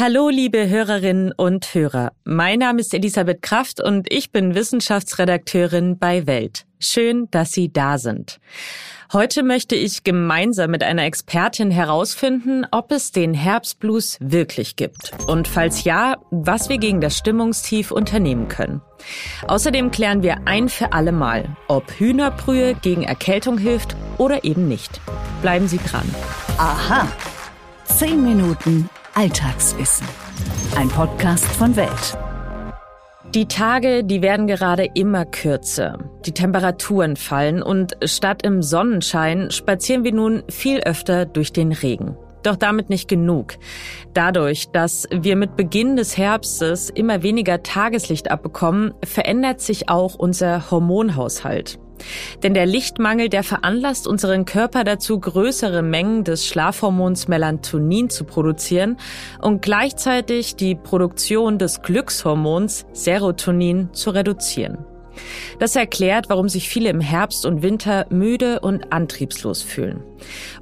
Hallo, liebe Hörerinnen und Hörer. Mein Name ist Elisabeth Kraft und ich bin Wissenschaftsredakteurin bei Welt. Schön, dass Sie da sind. Heute möchte ich gemeinsam mit einer Expertin herausfinden, ob es den Herbstblues wirklich gibt. Und falls ja, was wir gegen das Stimmungstief unternehmen können. Außerdem klären wir ein für alle Mal, ob Hühnerbrühe gegen Erkältung hilft oder eben nicht. Bleiben Sie dran. Aha. Zehn Minuten Alltagswissen. Ein Podcast von Welt. Die Tage, die werden gerade immer kürzer. Die Temperaturen fallen und statt im Sonnenschein spazieren wir nun viel öfter durch den Regen. Doch damit nicht genug. Dadurch, dass wir mit Beginn des Herbstes immer weniger Tageslicht abbekommen, verändert sich auch unser Hormonhaushalt. Denn der Lichtmangel, der veranlasst unseren Körper dazu, größere Mengen des Schlafhormons Melatonin zu produzieren und gleichzeitig die Produktion des Glückshormons Serotonin zu reduzieren. Das erklärt, warum sich viele im Herbst und Winter müde und antriebslos fühlen.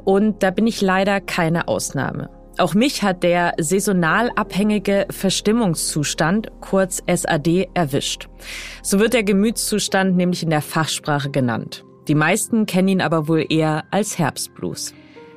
Und da bin ich leider keine Ausnahme. Auch mich hat der saisonal abhängige Verstimmungszustand, kurz SAD, erwischt. So wird der Gemütszustand nämlich in der Fachsprache genannt. Die meisten kennen ihn aber wohl eher als Herbstblues.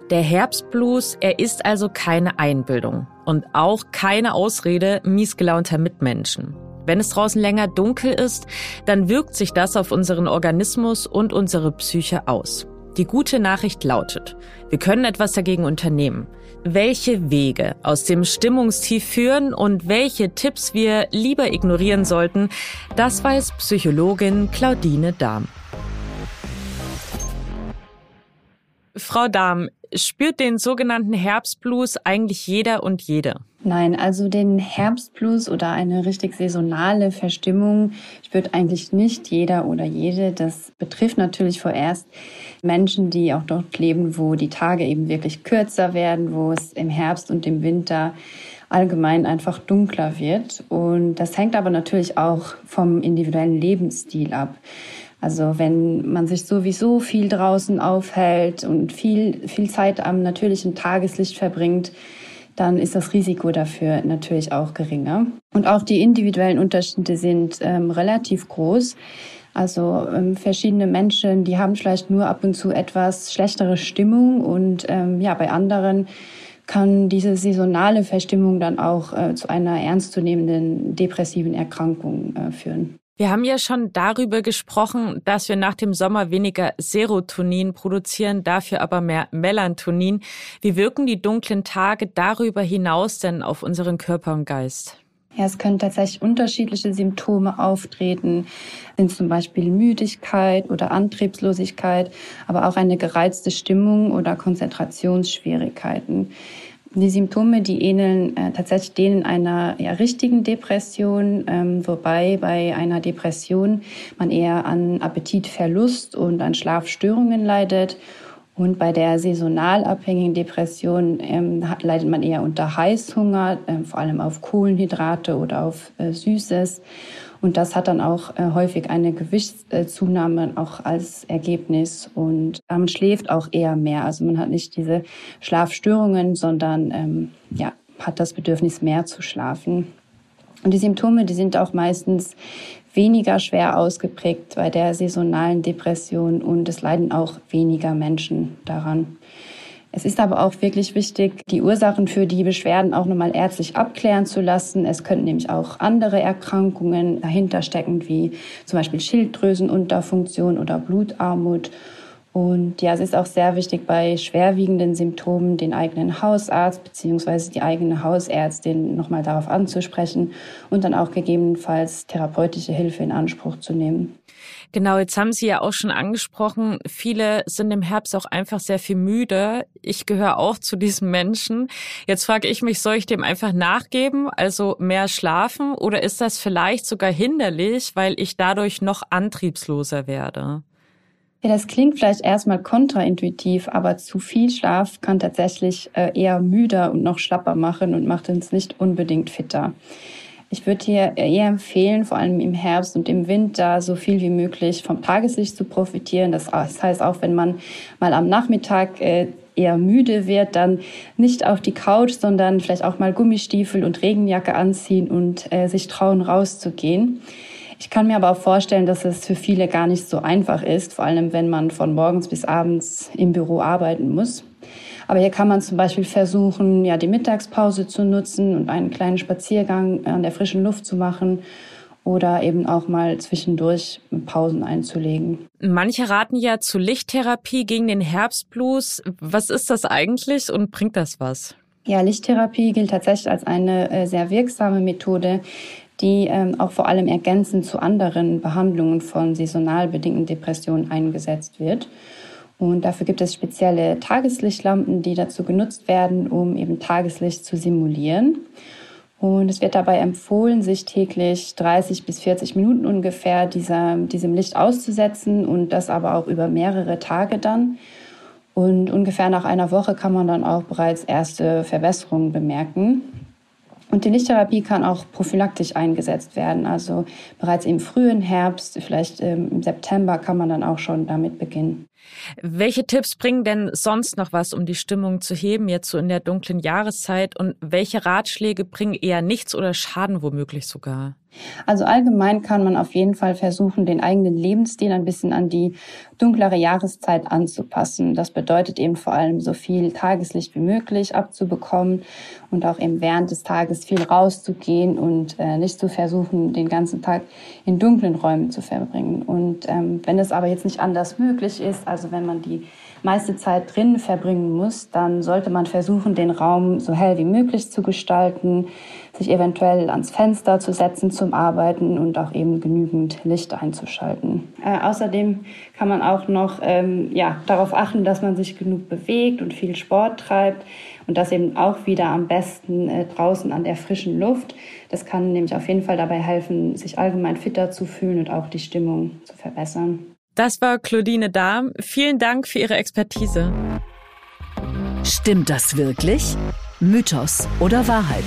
Der Herbstblues, er ist also keine Einbildung und auch keine Ausrede miesgelaunter Mitmenschen. Wenn es draußen länger dunkel ist, dann wirkt sich das auf unseren Organismus und unsere Psyche aus. Die gute Nachricht lautet, wir können etwas dagegen unternehmen welche Wege aus dem Stimmungstief führen und welche Tipps wir lieber ignorieren sollten, das weiß Psychologin Claudine Dahm. Frau Dahm, spürt den sogenannten Herbstblues eigentlich jeder und jede? Nein, also den Herbstblues oder eine richtig saisonale Verstimmung spürt eigentlich nicht jeder oder jede. Das betrifft natürlich vorerst Menschen, die auch dort leben, wo die Tage eben wirklich kürzer werden, wo es im Herbst und im Winter allgemein einfach dunkler wird. Und das hängt aber natürlich auch vom individuellen Lebensstil ab. Also wenn man sich sowieso viel draußen aufhält und viel, viel Zeit am natürlichen Tageslicht verbringt, dann ist das Risiko dafür natürlich auch geringer. Und auch die individuellen Unterschiede sind ähm, relativ groß. Also ähm, verschiedene Menschen, die haben vielleicht nur ab und zu etwas schlechtere Stimmung und ähm, ja, bei anderen kann diese saisonale Verstimmung dann auch äh, zu einer ernstzunehmenden depressiven Erkrankung äh, führen. Wir haben ja schon darüber gesprochen, dass wir nach dem Sommer weniger Serotonin produzieren, dafür aber mehr Melatonin. Wie wirken die dunklen Tage darüber hinaus denn auf unseren Körper und Geist? Ja, es können tatsächlich unterschiedliche Symptome auftreten, sind zum Beispiel Müdigkeit oder Antriebslosigkeit, aber auch eine gereizte Stimmung oder Konzentrationsschwierigkeiten. Die Symptome, die ähneln äh, tatsächlich denen einer ja, richtigen Depression, ähm, wobei bei einer Depression man eher an Appetitverlust und an Schlafstörungen leidet. Und bei der saisonal abhängigen Depression ähm, leidet man eher unter Heißhunger, äh, vor allem auf Kohlenhydrate oder auf äh, Süßes. Und das hat dann auch äh, häufig eine Gewichtszunahme auch als Ergebnis. Und man schläft auch eher mehr. Also man hat nicht diese Schlafstörungen, sondern ähm, ja, hat das Bedürfnis, mehr zu schlafen. Und die Symptome, die sind auch meistens weniger schwer ausgeprägt bei der saisonalen Depression und es leiden auch weniger Menschen daran. Es ist aber auch wirklich wichtig, die Ursachen für die Beschwerden auch nochmal ärztlich abklären zu lassen. Es könnten nämlich auch andere Erkrankungen dahinter stecken, wie zum Beispiel Schilddrüsenunterfunktion oder Blutarmut. Und ja, es ist auch sehr wichtig, bei schwerwiegenden Symptomen den eigenen Hausarzt bzw. die eigene Hausärztin nochmal darauf anzusprechen und dann auch gegebenenfalls therapeutische Hilfe in Anspruch zu nehmen. Genau, jetzt haben Sie ja auch schon angesprochen, viele sind im Herbst auch einfach sehr viel müde. Ich gehöre auch zu diesen Menschen. Jetzt frage ich mich, soll ich dem einfach nachgeben, also mehr schlafen, oder ist das vielleicht sogar hinderlich, weil ich dadurch noch antriebsloser werde? Ja, das klingt vielleicht erstmal kontraintuitiv, aber zu viel Schlaf kann tatsächlich äh, eher müder und noch schlapper machen und macht uns nicht unbedingt fitter. Ich würde hier eher empfehlen, vor allem im Herbst und im Winter so viel wie möglich vom Tageslicht zu profitieren. Das heißt, auch wenn man mal am Nachmittag äh, eher müde wird, dann nicht auf die Couch, sondern vielleicht auch mal Gummistiefel und Regenjacke anziehen und äh, sich trauen, rauszugehen. Ich kann mir aber auch vorstellen, dass es für viele gar nicht so einfach ist, vor allem wenn man von morgens bis abends im Büro arbeiten muss. Aber hier kann man zum Beispiel versuchen, ja, die Mittagspause zu nutzen und einen kleinen Spaziergang an der frischen Luft zu machen oder eben auch mal zwischendurch Pausen einzulegen. Manche raten ja zu Lichttherapie gegen den Herbstblues. Was ist das eigentlich und bringt das was? Ja, Lichttherapie gilt tatsächlich als eine äh, sehr wirksame Methode, die ähm, auch vor allem ergänzend zu anderen Behandlungen von saisonal bedingten Depressionen eingesetzt wird. Und dafür gibt es spezielle Tageslichtlampen, die dazu genutzt werden, um eben Tageslicht zu simulieren. Und es wird dabei empfohlen, sich täglich 30 bis 40 Minuten ungefähr dieser, diesem Licht auszusetzen und das aber auch über mehrere Tage dann. Und ungefähr nach einer Woche kann man dann auch bereits erste Verbesserungen bemerken. Und die Lichttherapie kann auch prophylaktisch eingesetzt werden. Also bereits im frühen Herbst, vielleicht ähm, im September, kann man dann auch schon damit beginnen. Welche Tipps bringen denn sonst noch was, um die Stimmung zu heben, jetzt so in der dunklen Jahreszeit? Und welche Ratschläge bringen eher nichts oder schaden womöglich sogar? Also allgemein kann man auf jeden Fall versuchen, den eigenen Lebensstil ein bisschen an die dunklere Jahreszeit anzupassen. Das bedeutet eben vor allem so viel Tageslicht wie möglich abzubekommen und auch eben während des Tages viel rauszugehen und äh, nicht zu versuchen, den ganzen Tag in dunklen Räumen zu verbringen. Und ähm, wenn es aber jetzt nicht anders möglich ist, also wenn man die meiste Zeit drin verbringen muss, dann sollte man versuchen, den Raum so hell wie möglich zu gestalten, sich eventuell ans Fenster zu setzen zum Arbeiten und auch eben genügend Licht einzuschalten. Äh, außerdem kann man auch noch ähm, ja, darauf achten, dass man sich genug bewegt und viel Sport treibt und das eben auch wieder am besten äh, draußen an der frischen Luft. Das kann nämlich auf jeden Fall dabei helfen, sich allgemein fitter zu fühlen und auch die Stimmung zu verbessern. Das war Claudine Dahm. Vielen Dank für Ihre Expertise. Stimmt das wirklich? Mythos oder Wahrheit?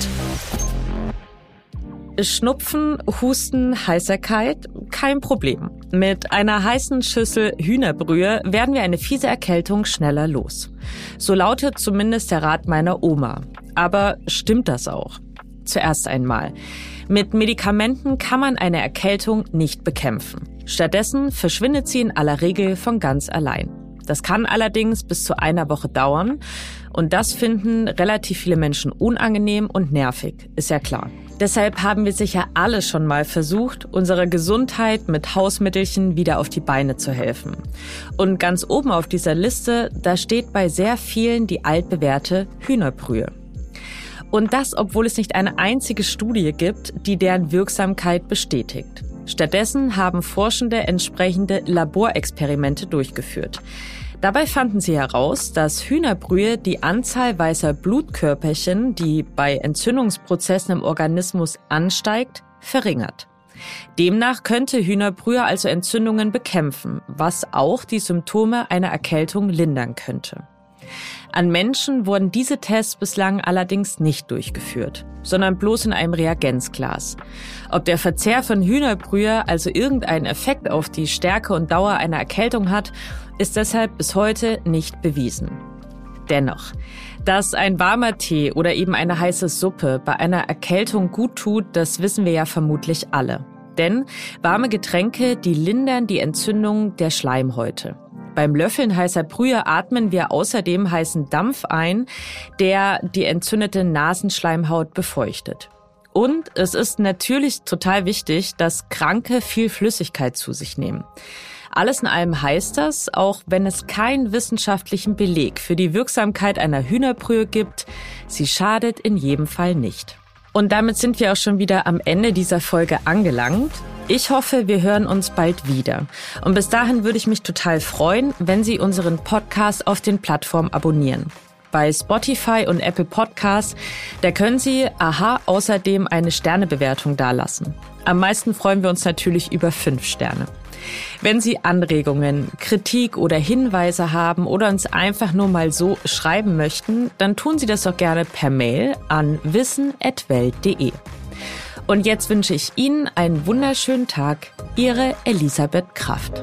Schnupfen, Husten, Heißerkeit, kein Problem. Mit einer heißen Schüssel Hühnerbrühe werden wir eine fiese Erkältung schneller los. So lautet zumindest der Rat meiner Oma. Aber stimmt das auch? Zuerst einmal. Mit Medikamenten kann man eine Erkältung nicht bekämpfen. Stattdessen verschwindet sie in aller Regel von ganz allein. Das kann allerdings bis zu einer Woche dauern und das finden relativ viele Menschen unangenehm und nervig, ist ja klar. Deshalb haben wir sicher alle schon mal versucht, unserer Gesundheit mit Hausmittelchen wieder auf die Beine zu helfen. Und ganz oben auf dieser Liste, da steht bei sehr vielen die altbewährte Hühnerbrühe. Und das, obwohl es nicht eine einzige Studie gibt, die deren Wirksamkeit bestätigt. Stattdessen haben Forschende entsprechende Laborexperimente durchgeführt. Dabei fanden sie heraus, dass Hühnerbrühe die Anzahl weißer Blutkörperchen, die bei Entzündungsprozessen im Organismus ansteigt, verringert. Demnach könnte Hühnerbrühe also Entzündungen bekämpfen, was auch die Symptome einer Erkältung lindern könnte. An Menschen wurden diese Tests bislang allerdings nicht durchgeführt, sondern bloß in einem Reagenzglas. Ob der Verzehr von Hühnerbrühe also irgendeinen Effekt auf die Stärke und Dauer einer Erkältung hat, ist deshalb bis heute nicht bewiesen. Dennoch, dass ein warmer Tee oder eben eine heiße Suppe bei einer Erkältung gut tut, das wissen wir ja vermutlich alle. Denn warme Getränke, die lindern die Entzündung der Schleimhäute. Beim Löffeln heißer Brühe atmen wir außerdem heißen Dampf ein, der die entzündete Nasenschleimhaut befeuchtet. Und es ist natürlich total wichtig, dass Kranke viel Flüssigkeit zu sich nehmen. Alles in allem heißt das, auch wenn es keinen wissenschaftlichen Beleg für die Wirksamkeit einer Hühnerbrühe gibt, sie schadet in jedem Fall nicht. Und damit sind wir auch schon wieder am Ende dieser Folge angelangt. Ich hoffe, wir hören uns bald wieder. Und bis dahin würde ich mich total freuen, wenn Sie unseren Podcast auf den Plattformen abonnieren. Bei Spotify und Apple Podcasts, da können Sie, aha, außerdem eine Sternebewertung dalassen. Am meisten freuen wir uns natürlich über fünf Sterne. Wenn Sie Anregungen, Kritik oder Hinweise haben oder uns einfach nur mal so schreiben möchten, dann tun Sie das doch gerne per Mail an wissen.welt.de. Und jetzt wünsche ich Ihnen einen wunderschönen Tag. Ihre Elisabeth Kraft.